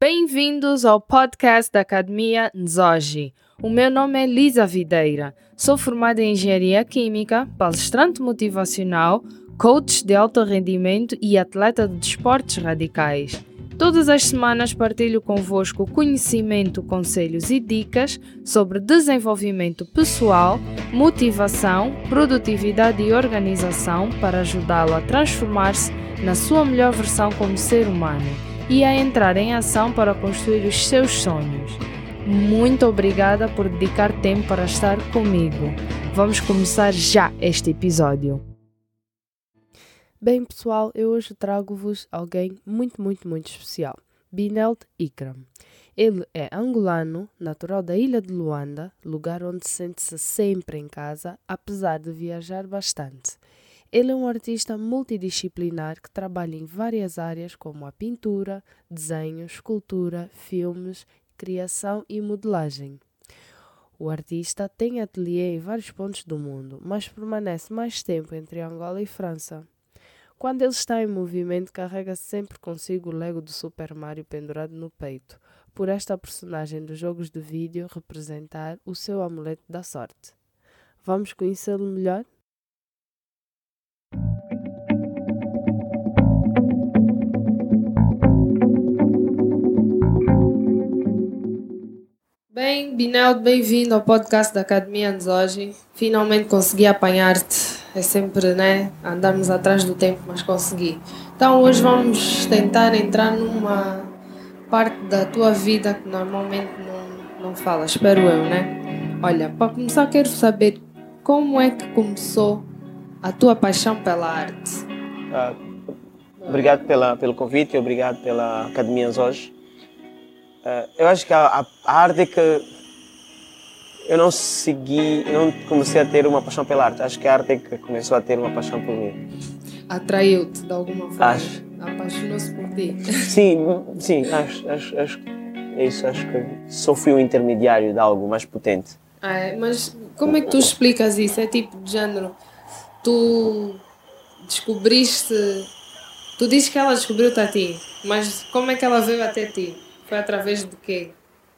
Bem-vindos ao podcast da Academia Nzoji. O meu nome é Lisa Videira. Sou formada em Engenharia Química, palestrante motivacional, coach de alto rendimento e atleta de desportos radicais. Todas as semanas partilho convosco conhecimento, conselhos e dicas sobre desenvolvimento pessoal, motivação, produtividade e organização para ajudá-lo a transformar-se na sua melhor versão como ser humano e a entrar em ação para construir os seus sonhos. Muito obrigada por dedicar tempo para estar comigo. Vamos começar já este episódio. Bem, pessoal, eu hoje trago-vos alguém muito, muito, muito especial. Binelt Ikram. Ele é angolano, natural da ilha de Luanda, lugar onde sente-se sempre em casa, apesar de viajar bastante. Ele é um artista multidisciplinar que trabalha em várias áreas como a pintura, desenho, escultura, filmes, criação e modelagem. O artista tem ateliê em vários pontos do mundo, mas permanece mais tempo entre Angola e França. Quando ele está em movimento, carrega sempre consigo o Lego do Super Mario pendurado no peito, por esta personagem dos jogos de vídeo representar o seu amuleto da sorte. Vamos conhecê-lo melhor? Binel, bem-vindo ao podcast da Academia hoje. Finalmente consegui apanhar-te. É sempre, né? Andarmos atrás do tempo, mas consegui. Então, hoje vamos tentar entrar numa parte da tua vida que normalmente não, não fala, espero eu, né? Olha, para começar, quero saber como é que começou a tua paixão pela arte. Ah, obrigado pela, pelo convite e obrigado pela Academia hoje. Uh, eu acho que a, a, arte é que eu não segui, não comecei a ter uma paixão pela arte. Acho que a arte é que começou a ter uma paixão por mim. Atraiu-te de alguma forma? Acho. Apaixonou-se por ti? Sim, sim, acho, acho, acho é isso. Acho que só fui um intermediário de algo mais potente. Ah, é? Mas como é que tu explicas isso? É tipo de género, tu descobriste, tu dizes que ela descobriu-te a ti, mas como é que ela veio até ti? Foi através de quê?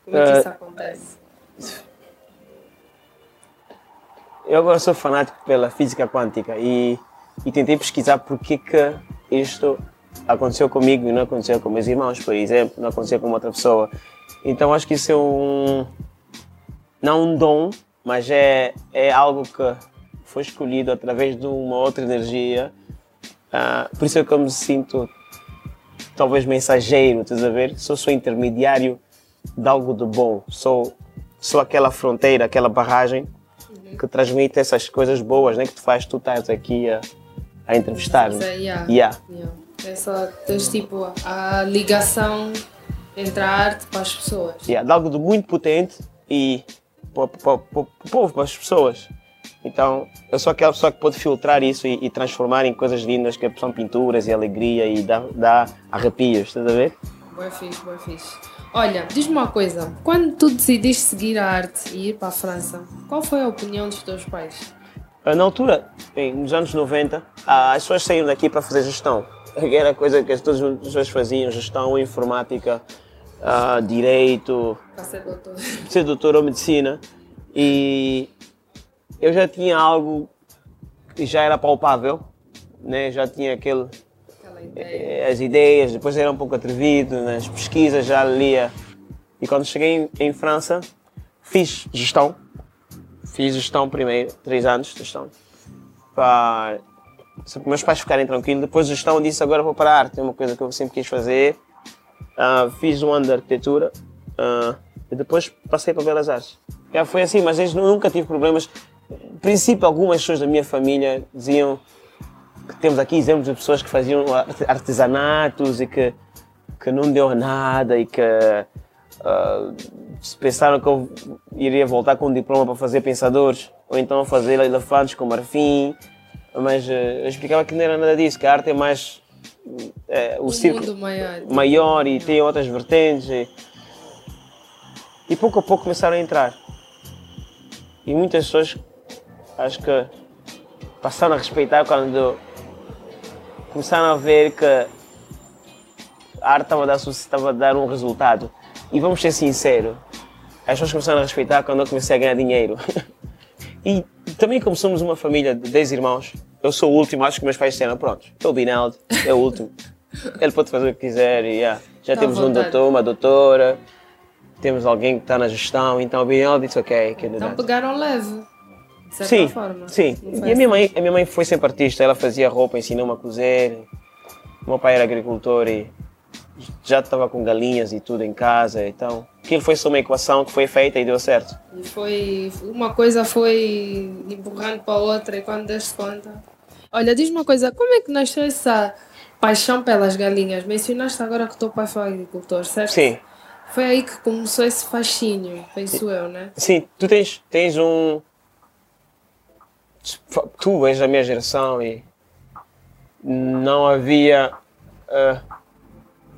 Como é que uh, isso acontece? Eu agora sou fanático pela física quântica e, e tentei pesquisar por que, que isto aconteceu comigo e não aconteceu com meus irmãos, por exemplo, não aconteceu com outra pessoa. Então acho que isso é um. não um dom, mas é, é algo que foi escolhido através de uma outra energia. Uh, por isso é que eu me sinto talvez mensageiro, estás a ver? Sou só intermediário de algo de bom. Sou, sou aquela fronteira, aquela barragem. Que transmite essas coisas boas, né? Que te faz tu estás aqui a, a entrevistar. Né? Yeah. Yeah. Yeah. É só tens tipo a ligação entre a arte para as pessoas. Yeah. De algo de muito potente e para, para, para, para o povo, para as pessoas. Então, eu sou aquela pessoa que pode filtrar isso e, e transformar em coisas lindas que são pinturas e alegria e dá, dá arrepios, estás a ver? Boa fixe, boa fixe. Olha, diz-me uma coisa, quando tu decidiste seguir a arte e ir para a França, qual foi a opinião dos teus pais? Ah, na altura, bem, nos anos 90, as pessoas saíram daqui para fazer gestão. Era coisa que todas as pessoas faziam, gestão, informática, uh, direito... Para ser doutor. Ser doutor ou medicina. E eu já tinha algo que já era palpável, né? já tinha aquele, Eh, as ideias, depois era um pouco atrevido nas pesquisas, já lia. E quando cheguei em, em França, fiz gestão, fiz gestão primeiro, três anos de gestão, para meus pais ficarem tranquilos. Depois de gestão disse agora vou para a arte, é uma coisa que eu sempre quis fazer. Uh, fiz um ano de arquitetura uh, e depois passei para Belas Artes. Já foi assim, mas eu nunca tive problemas princípio, algumas pessoas da minha família diziam temos aqui exemplos de pessoas que faziam artesanatos e que, que não deu nada e que uh, pensaram que eu iria voltar com um diploma para fazer pensadores ou então fazer elefantes com marfim. Mas uh, eu explicava que não era nada disso, que a arte é mais uh, o um círculo maior. maior e tem outras vertentes. E, e pouco a pouco começaram a entrar. E muitas pessoas acho que passaram a respeitar quando começaram a ver que a arte estava a, dar, estava a dar um resultado. E vamos ser sinceros, as pessoas começaram a respeitar quando eu comecei a ganhar dinheiro. e também como somos uma família de 10 irmãos, eu sou o último, acho que meus pais disseram, pronto, é o Binaldo, é o último. Ele pode fazer o que quiser e yeah. já Tá temos um doutor, uma doutora, temos alguém que está na gestão, então o Binaldo disse ok, que Então pegaram leve, de certa Sim, forma. sim. E a minha, mãe, a minha mãe foi sempre artista, ela fazia roupa, ensinou-me a cozer. O meu pai era agricultor e já estava com galinhas e tudo em casa, então aquilo foi só uma equação que foi feita e deu certo. E foi. Uma coisa foi empurrando para a outra e quando deste conta. Olha, diz uma coisa, como é que nasceu essa paixão pelas galinhas? Mencionaste agora que o teu pai foi agricultor, certo? Sim, Foi aí que começou esse fascínio, penso eu, né? sim, tu tens, tens um. Tu és da minha geração e não havia ah,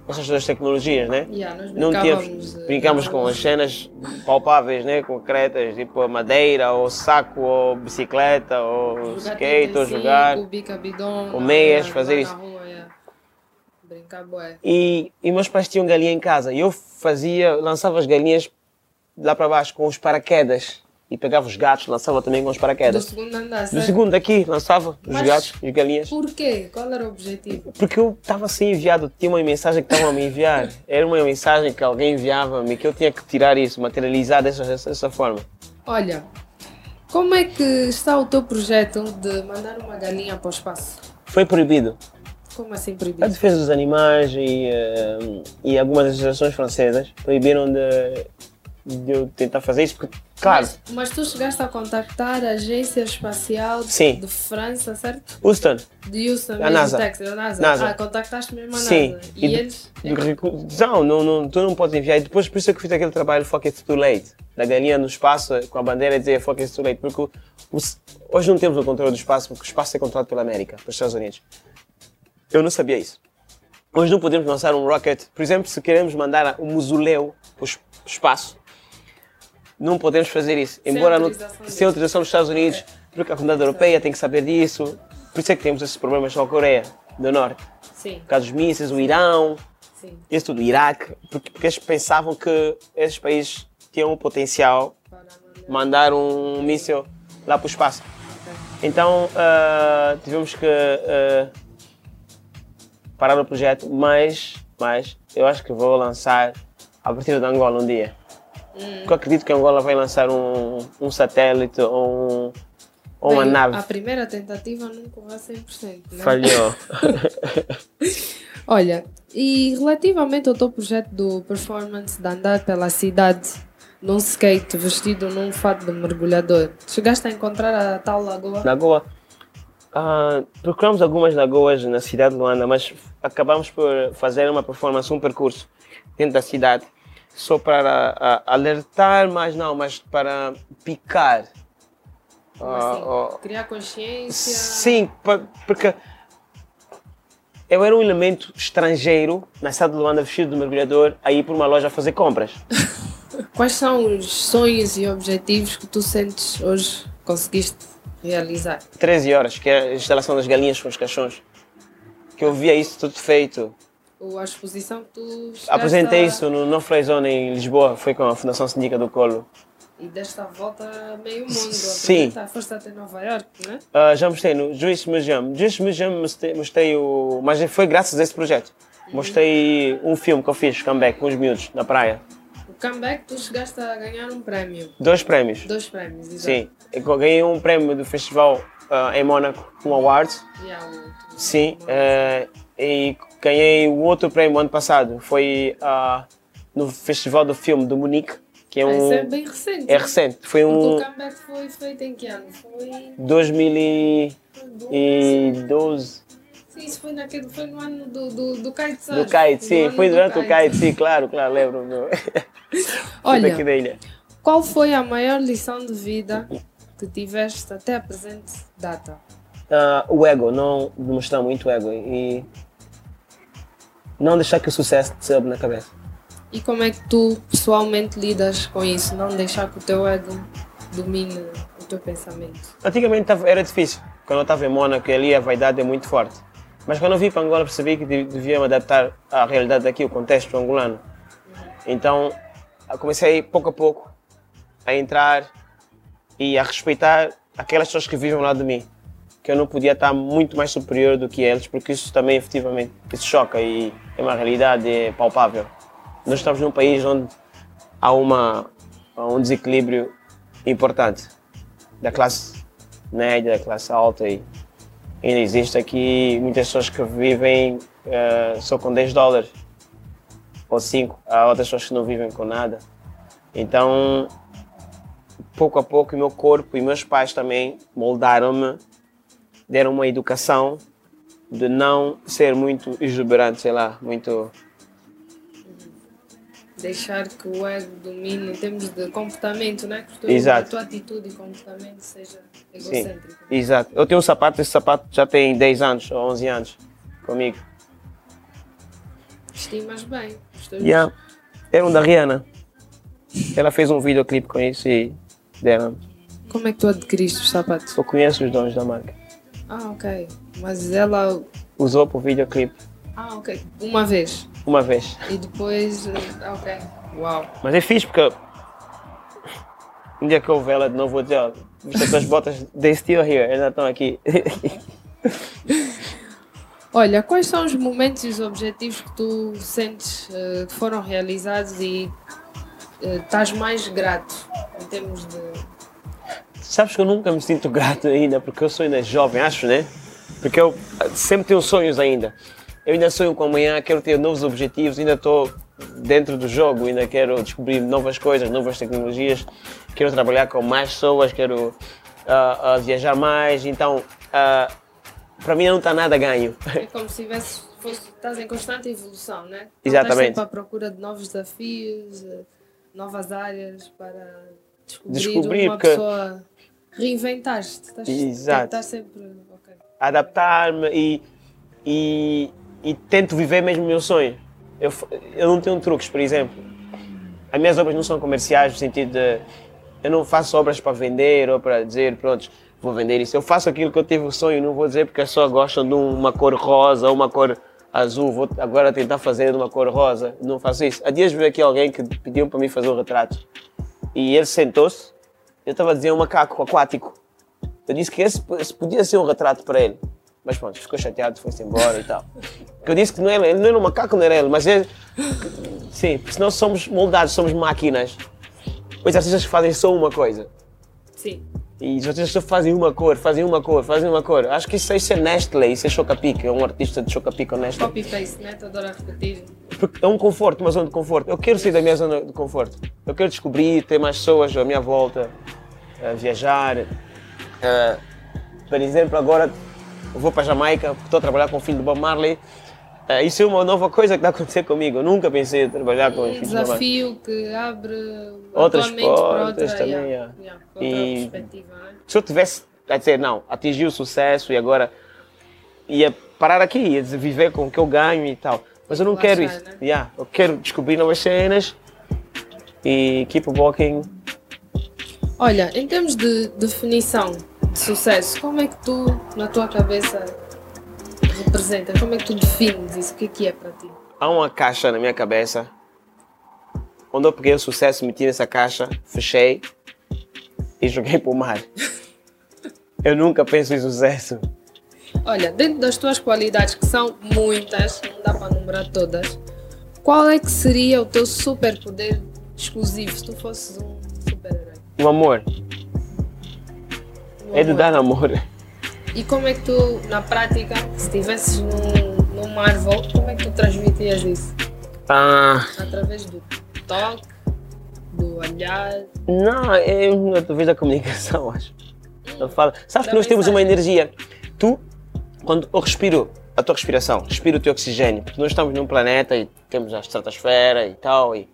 essas duas tecnologias, né? Yeah, nós não tínhamos, eh, brincámos com as cenas palpáveis, né? concretas, tipo madeira, ou saco, ou bicicleta, ou jogar skate, ou 35, jogar. com meias, andar fazer isso. Rua, yeah. Brincar bué. E, e meus pais tinham galinha em casa e eu fazia, lançava as galinhas lá para baixo com os paraquedas e pegava os gatos, lançava também com os Do paraquedas. segundo andar, Do segundo aqui, lançava os Mas- gatos e as galinhas. Por quê? Qual era o objetivo? Porque eu estava assim enviado, tinha uma mensagem que estavam a me enviar. Era uma mensagem que alguém enviava-me que eu tinha que tirar isso, materializar dessa, dessa forma. Olha, como é que está o teu projeto de mandar uma galinha para o espaço? Foi proibido. Como assim A proibido? defesa dos animais e, eh, e algumas legislações francesas proibiram de, de eu tentar fazer isso, porque, claro, Mas, mas tu chegaste a contactar a Agência Espacial Sim. de França, certo? Houston, De Houston, A NASA. Texas, a NASA. NASA. Ah, contactaste mesmo a NASA. sim. E, de- eles... não, não, não, tu não podes enviar. E depois, por isso é que eu fiz aquele trabalho Fuck It's Too Late, da galinha no espaço, com a bandeira a dizer Fuck It's Too Late, porque hoje não temos o controle do espaço, porque o espaço é controlado pela América, pelos Estados Unidos. Eu não sabia isso. Hoje não podemos lançar um rocket, por exemplo, se queremos mandar um mausoléu para o es- espaço, não podemos fazer isso. Sem Embora não, autorização sem deles. autorização dos Estados Unidos, porque a comunidade europeia tem que saber disso. Por isso é que temos esses problemas com a Coreia do Norte. Sim, Por causa dos mísseis, o Irão, sim. isso tudo, o Iraque, porque, porque eles pensavam que esses países tinham o potencial de mandar- um míssil lá para o espaço. Então ah, tivemos que ah, parar o projeto, mas, mas eu acho que vou lançar a partir de Angola um dia. Porque eu acredito que Angola vai lançar um, um satélite ou, um, ou uma Bem, nave. A primeira tentativa não correu 100%, né? Falhou. Olha, e relativamente ao teu projeto do performance de andar pela cidade num skate vestido num fato de mergulhador, chegaste a encontrar a tal lagoa? Lagoa. Ah, procuramos algumas lagoas na cidade de Luanda, mas acabamos por fazer uma performance, um percurso dentro da cidade, só para ah, alertar, mas não, mas para picar. Como assim? ah, Criar consciência? sim, porque eu era um elemento estrangeiro na cidade de Luanda, vestido de mergulhador, a ir por uma loja a fazer compras. Quais são os sonhos e objetivos que tu sentes hoje conseguiste realizar? 13 horas, que é a instalação das galinhas com os caixões. Que eu via isso tudo feito. Ou a exposição que tu Apresentei a- isso no No Fly Zone em Lisboa, foi com a Fundação Síndica do Colo. E desta volta meio mundo. Sim. Foste até Nova York, né? Ah, já mostrei no Jewish Museum. Jewish Museum mostrei, mostrei o. Mas foi graças a esse projeto. Mostrei um filme que eu fiz, comeback, com os miúdos, na praia. O comeback tu chegaste a ganhar um prémio. Dois prémios. Dois prémios, exato. Sim. Eu ganhei um prémio do festival ah, em Mônaco, um award. Yeah, o- Sim. eh, e ganhei o outro prémio ano passado. Foi ah, no Festival do Filme do Munique, que é Ah, Isso é um. bem recente. É recente. Foi um. o comeback foi feito em que ano? Foi. 2012. Sim, isso foi, naquele, foi no ano do, do, do kitesurf. Do kite, sim. Foi durante o kite, sim, claro, claro, lembro. Meu. Olha, daqui da ilha. qual foi a maior lição de vida que tiveste até a presente data? Ah, o ego, não demonstrar muito ego e não deixar que o sucesso te sobe na cabeça. E como é que tu pessoalmente lidas com isso? Não deixar que o teu ego domine o teu pensamento. Antigamente era difícil. Quando eu estava em Mônaco, ali a vaidade é muito forte. Mas quando eu vim para Angola percebi que devia me adaptar à realidade daqui, o contexto angolano. Então comecei pouco a pouco a entrar e a respeitar aquelas pessoas que vivem ao lado de mim. Que eu não podia estar muito mais superior do que eles, porque isso também efetivamente isso choca e é uma realidade é palpável. Nós estamos num país onde há, uma, um desequilíbrio importante da classe média, da classe alta e ainda existe aqui muitas pessoas que vivem uh, só com 10 dólares ou 5, há outras pessoas que não vivem com nada. Então, pouco a pouco, o meu corpo e meus pais também moldaram-me, deram uma educação de não ser muito exuberante, sei lá, muito. Deixar que o ego domine em termos de comportamento, né? Que Exato. a tua atitude e comportamento seja egocêntrico. Sim, exato. Eu tenho um sapato, esse sapato já tem 10 anos ou 11 anos comigo. Estimas bem. Yeah. É um da Rihanna. Ela fez um videoclipe com isso e deram. Como é que tu adquiriste os sapatos? Eu conheço os donos da marca. Ah, ok. Mas ela. Usou para o videoclipe. Ah, ok. Uma vez? Uma vez. E depois. Ah, ok. Uau. Mas é fixe porque. Um dia que eu ver ela de novo, vou dizer: ó, viste as tuas botas, they still here, ainda estão aqui. Olha, quais são os momentos e os objetivos que tu sentes uh, que foram realizados e uh, estás mais grato em termos de. Sabes que eu nunca me sinto grato ainda, porque eu sou ainda jovem, acho, né? Porque eu sempre tenho sonhos ainda. Eu ainda sonho com amanhã, quero ter novos objetivos, ainda estou dentro do jogo, ainda quero descobrir novas coisas, novas tecnologias, quero trabalhar com mais pessoas, quero uh, uh, viajar mais. Então, para mim não está nada ganho. É como se tivesse, fosse, estás em constante evolução, né? Exatamente. Estás sempre à procura de novos desafios, novas áreas para descobrir, descobrir uma pessoa. Reinventaste. Estás, Exato. Estás sempre. Okay. Adaptar-me e, e, e, tento viver mesmo o meu sonho. Eu, eu não tenho truques, por exemplo. As minhas obras não são comerciais no sentido de. Eu não faço obras para vender ou para dizer, pronto, vou vender isso. Eu faço aquilo que eu tive o sonho, não vou dizer porque as pessoas gostam de uma cor rosa ou uma cor azul, vou agora tentar fazer de uma cor rosa. Não faço isso. Há dias veio aqui alguém que pediu para mim fazer um retrato e ele sentou-se. Eu estava a dizer um macaco aquático. Eu disse que esse, podia ser um retrato para ele. Mas pronto, ficou chateado, foi-se embora e tal. Porque eu disse que não era, ele não era um macaco, não era ele, mas ele. Sim, porque senão somos moldados, somos máquinas. Os artistas fazem só uma coisa. Sim. E os artistas só fazem uma cor, fazem uma cor, fazem uma cor. Acho que isso, isso é Nestlé, isso é Chocapic, é um artista de Chocapic ou Nestlé. Copy-paste, né? Tu adora repetir. Porque é um conforto, uma zona de conforto. Eu quero sair da minha zona de conforto. Eu quero descobrir, ter mais pessoas à minha volta, viajar. Uh, por exemplo, agora vou para a Jamaica, estou a trabalhar com o filho do Bob Marley. Uh, isso é uma nova coisa que está a acontecer comigo. Eu nunca pensei em trabalhar com um os filhos Bob Marley. desafio que abre outras portas outra, também. Yeah, yeah. Outra e perspectiva. Né? Se eu tivesse a dizer, não, atingi o sucesso e agora ia parar aqui, ia viver com o que eu ganho e tal. Mas eu não quero isso. Né? Yeah, eu quero descobrir novas cenas e keep walking. Olha, em termos de definição de sucesso, como é que tu, na tua cabeça, representa? Como é que tu defines isso? O que é que é para ti? Há uma caixa na minha cabeça. Quando eu peguei o sucesso, meti nessa caixa, fechei e joguei para o mar. eu nunca penso em sucesso. Olha, dentro das tuas qualidades, que são muitas, não dá para numerar todas, qual é que seria o teu superpoder exclusivo se tu fosses um super-herói? O amor. Um É de amor. dar amor. E como é que tu, na prática, se estivesses num, num Marvel, como é que tu transmitias isso? Ah, Através do toque, do olhar. não, é através da comunicação, acho. Eu falo. Sabes que nós temos uma energia. Tu, quando eu respiro, a tua respiração, respiro o teu oxigênio, porque nós estamos num planeta e temos a estratosfera e tal, e,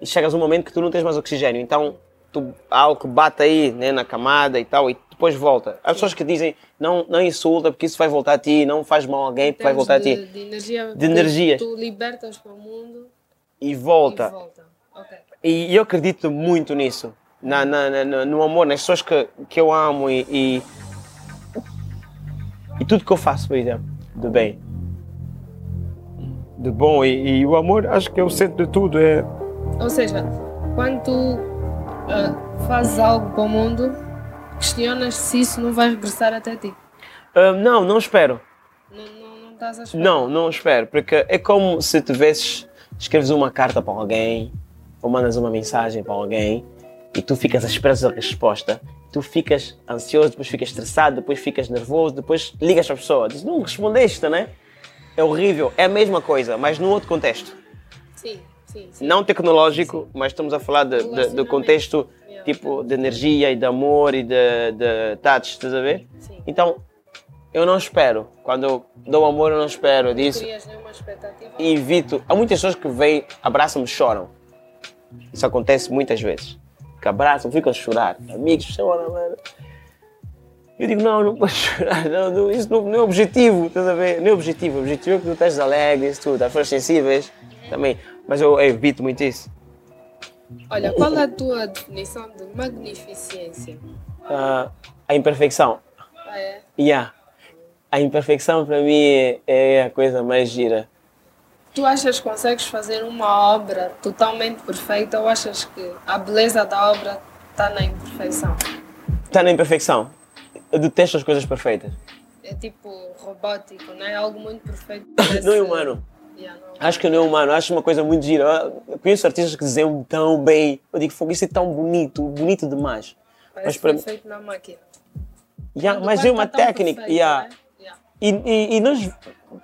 e chegas a um momento que tu não tens mais oxigênio, então tu, há algo que bate aí né, na camada e tal, e depois volta. Há pessoas que dizem, não, não insulta porque isso vai voltar a ti, não faz mal a alguém porque vai voltar a de, ti. De energia. De que energias. Tu libertas para o mundo E volta. e volta. Ok. E eu acredito muito nisso, na, na, na- no amor, nas pessoas que, que eu amo e, e, e tudo que eu faço, por exemplo. de bem. De bom. E, e o amor, acho que é o centro de tudo. É, Ou seja, quando tu ah, fazes algo para o mundo, questionas se isso não vai regressar até ti. Ah, não, não espero. Não, não, não estás a esperar. Não, não espero. Porque é como se tivesses, escreves uma carta para alguém, ou mandas uma mensagem para alguém, e tu ficas à espera da resposta. Tu ficas ansioso, depois ficas estressado, depois ficas nervoso, depois ligas para a pessoa. Diz, não respondeste, né? É horrível. É a mesma coisa, mas num outro contexto. Sim, sim, sim. Não tecnológico, mas estamos a falar de, de- do contexto Yeah. tipo de energia e de amor e de, de touch, estás a ver? Sim. Então, eu não espero. Quando eu dou amor, eu não espero. Disse, Crias nenhuma expectativa. e evito. Há muitas pessoas que vêm, abraçam-me e choram. Isso acontece muitas vezes. Que abraçam, ficam a chorar. Amigos, choram, mano. Eu digo, não, não podes chorar. Não, não, isso não, não é objetivo, estás a ver? Não é objetivo. O objetivo é que tu estás alegre, isso tudo. As pessoas sensíveis também. Mas eu evito muito isso. Olha, qual é a tua definição de magnificência? Ah, a imperfeição. Ah, é? Yeah. A imperfeição para mim é, é a coisa mais gira. Tu achas que consegues fazer uma obra totalmente perfeita ou achas que a beleza da obra está na imperfeição? Está na imperfeição. Eu detesto as coisas perfeitas. É tipo robótico, não é algo muito perfeito. Não é humano. Acho que não é humano, acho uma coisa muito gira. Eu conheço artistas que desenham tão bem. Eu digo, fogo, isso é tão bonito, bonito demais. Parece Mas para mim. feito na máquina. Yeah, Quando mas é uma tá técnica. perfeito, yeah. não é? Yeah. E, e, e nós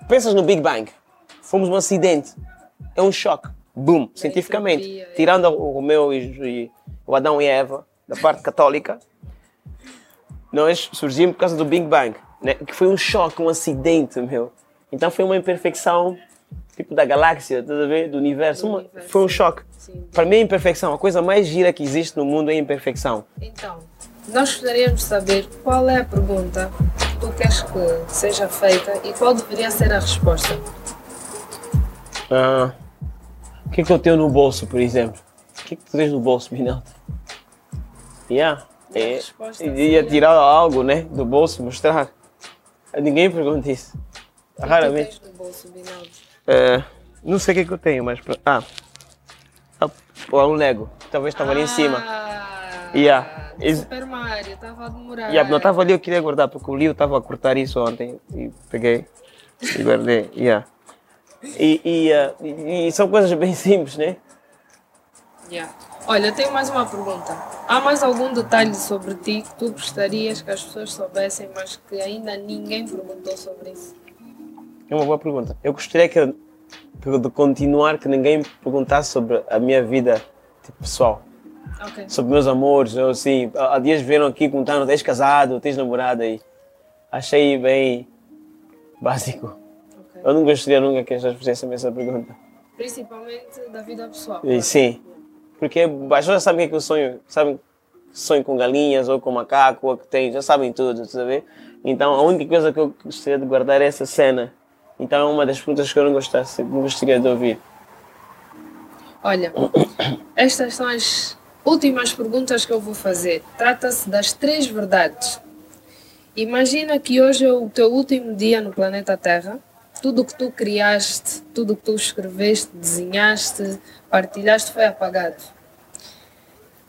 pensas no Big Bang. Fomos um acidente. É um choque. Boom, cientificamente. entropia, é. Tirando o Romeu e, e o Adão e Eva, da parte católica, nós surgimos por causa do Big Bang. Né? Que foi um choque, um acidente, meu. Então foi uma imperfeição, tipo da galáxia, estás a ver? Do universo. Do Uma- universo, foi um choque. Sim. Para mim, a imperfeição, a coisa mais gira que existe no mundo é a imperfeição. Então, nós gostaríamos de saber qual é a pergunta que tu queres que seja feita e qual deveria ser a resposta. Ah, o que é que eu tenho no bolso, por exemplo? O que é que tu tens no bolso, Minaldo? Yeah. E É, resposta ia tirar algo, né, do bolso, mostrar. Ninguém pergunta isso. O que Raramente. tu tens no bolso, Binaldo? É, não sei o que que eu tenho, mas... Ah, ah pô, um Lego. Talvez estava ali em cima. Ah, Yeah. Is- Super Mario, estava a demorar. Yeah, não estava ali, eu queria guardar, porque o Leo estava a cortar isso ontem. E peguei e guardei. Yeah. E, e, ah, e- e são coisas bem simples, né? Yeah. Olha, eu tenho mais uma pergunta. Há mais algum detalhe sobre ti que tu gostarias que as pessoas soubessem, mas que ainda ninguém perguntou sobre isso? É uma boa pergunta. Eu gostaria que, de continuar que ninguém perguntasse sobre a minha vida tipo, pessoal, Ok. sobre meus amores, ou assim. Há dias vieram aqui perguntando, tens casado, tens namorada aí. Achei bem básico. ok. Eu não gostaria nunca que as pessoas fizessem essa pergunta. Principalmente da vida pessoal. E, sim, porque as pessoas sabem o que é que eu sonho, sabem sonho com galinhas ou com macaco, ou que tem, já sabem tudo, sabe? Então a única coisa que eu gostaria de guardar é essa cena. Então é uma das perguntas que eu não, gostasse, gostaria de ouvir. Olha, estas são as últimas perguntas que eu vou fazer. Trata-se das três verdades. Imagina que hoje é o teu último dia no planeta Terra. Tudo que tu criaste, tudo que tu escreveste, desenhaste, partilhaste foi apagado.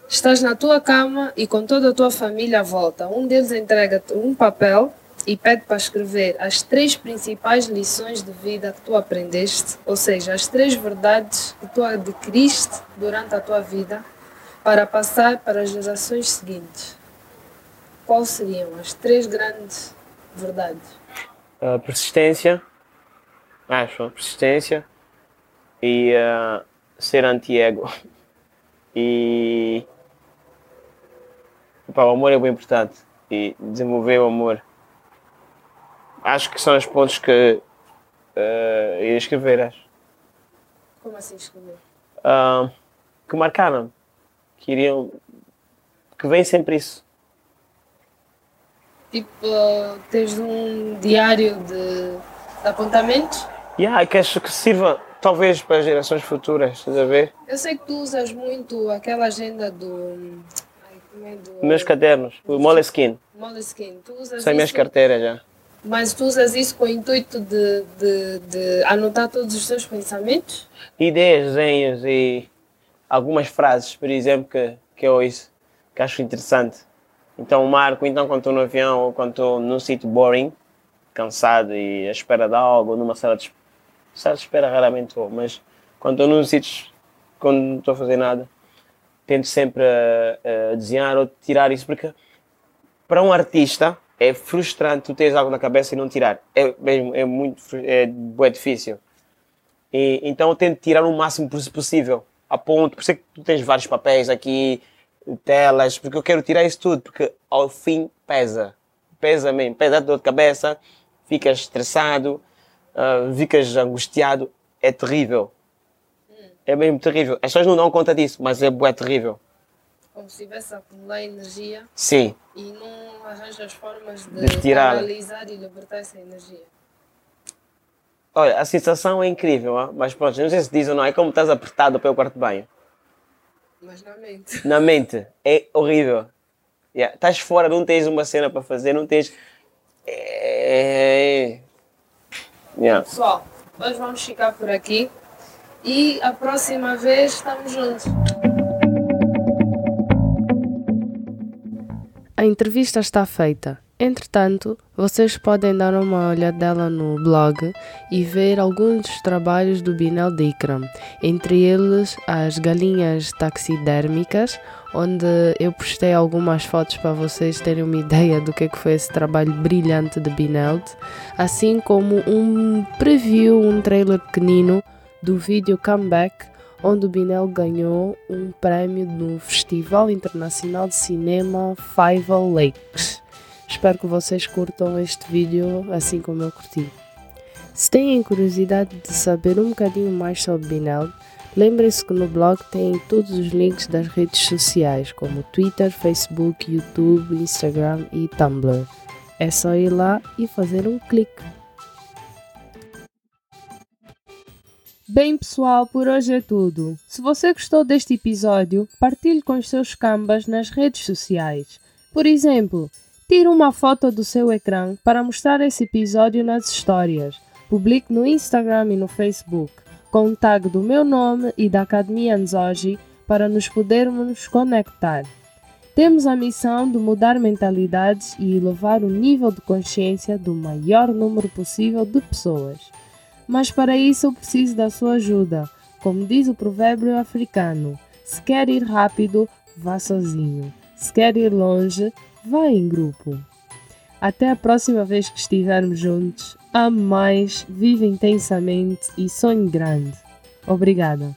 Estás na tua cama e com toda a tua família à volta. Um deles entrega-te um papel e pede para escrever as três principais lições de vida que tu aprendeste, ou seja, as três verdades que tu adquiriste durante a tua vida para passar para as gerações seguintes. Quais seriam as três grandes verdades? Persistência, acho, persistência e ah, ser anti-ego. E pá, o amor é bem importante e desenvolver o amor. Acho que são os pontos que ah, ia escrever, acho. Como assim escrever? Ah, que marcaram, que iriam, que vem sempre isso. Tipo, tens um diário de, de apontamentos? Yeah, que acho que sirva talvez para as gerações futuras, estás a ver? Eu sei que tu usas muito aquela agenda do. Ai, é do. Meus cadernos, o Moleskine, Moleskine. Tu usas são minhas carteiras já. Mas tu usas isso com o intuito de, de, de anotar todos os teus pensamentos? Ideias, desenhos e algumas frases, por exemplo, que, que eu ouço, que acho interessante. Então marco, então quando estou no avião ou quando estou num sítio boring, cansado e à espera de algo, numa sala de, sala de espera raramente vou, mas quando estou num sítio, quando não estou a fazer nada, tento sempre uh, uh, desenhar ou tirar isso, porque para um artista é frustrante tu teres algo na cabeça e não tirar. É mesmo, é muito, é, é difícil. E, então eu tento tirar o máximo possível, a ponto, por isso é que tu tens vários papéis aqui, telas, porque eu quero tirar isso tudo, porque ao fim pesa. Pesa mesmo, pesa a dor de cabeça, ficas estressado, uh, ficas angustiado, é terrível. É mesmo terrível. As pessoas não dão conta disso, mas é, é terrível. Como se tivesse a acumular energia. Sim. E não arranjas formas de, de tirar. analisar e libertar essa energia. Olha, a sensação é incrível, mas pronto, não sei se diz ou não, é como estás apertado pelo quarto de banho. Mas na mente. Na mente, é horrível. Yeah. Estás fora, não tens uma cena para fazer, não tens. É... Yeah. Pessoal, nós vamos ficar por aqui e a próxima vez estamos juntos. A entrevista está feita. Entretanto, vocês podem dar uma olhadela no blog e ver alguns dos trabalhos do Binel Dikram, entre eles as galinhas taxidérmicas, onde eu postei algumas fotos para vocês terem uma ideia do que, é que foi esse trabalho brilhante de Binel, assim como um preview, um trailer pequenino do vídeo Comeback, onde o Binel ganhou um prémio no Festival Internacional de Cinema Five Lakes. Espero que vocês curtam este vídeo assim como eu curti. Se têm curiosidade de saber um bocadinho mais sobre Binel, lembrem-se que no blog tem todos os links das redes sociais, como Twitter, Facebook, YouTube, Instagram e Tumblr. É só ir lá e fazer um clique. Bem, pessoal, por hoje é tudo. Se você gostou deste episódio, partilhe com os seus cambas nas redes sociais. Por exemplo, tire uma foto do seu ecrã para mostrar esse episódio nas histórias. Publique no Instagram e no Facebook, com o tag do meu nome e da Academia Anzoji para nos podermos conectar. Temos a missão de mudar mentalidades e elevar o nível de consciência do maior número possível de pessoas. Mas para isso eu preciso da sua ajuda. Como diz o provérbio africano: se quer ir rápido, vá sozinho. Se quer ir longe, vá em grupo. Até a próxima vez que estivermos juntos. Ame mais, vive intensamente e sonhe grande. Obrigada.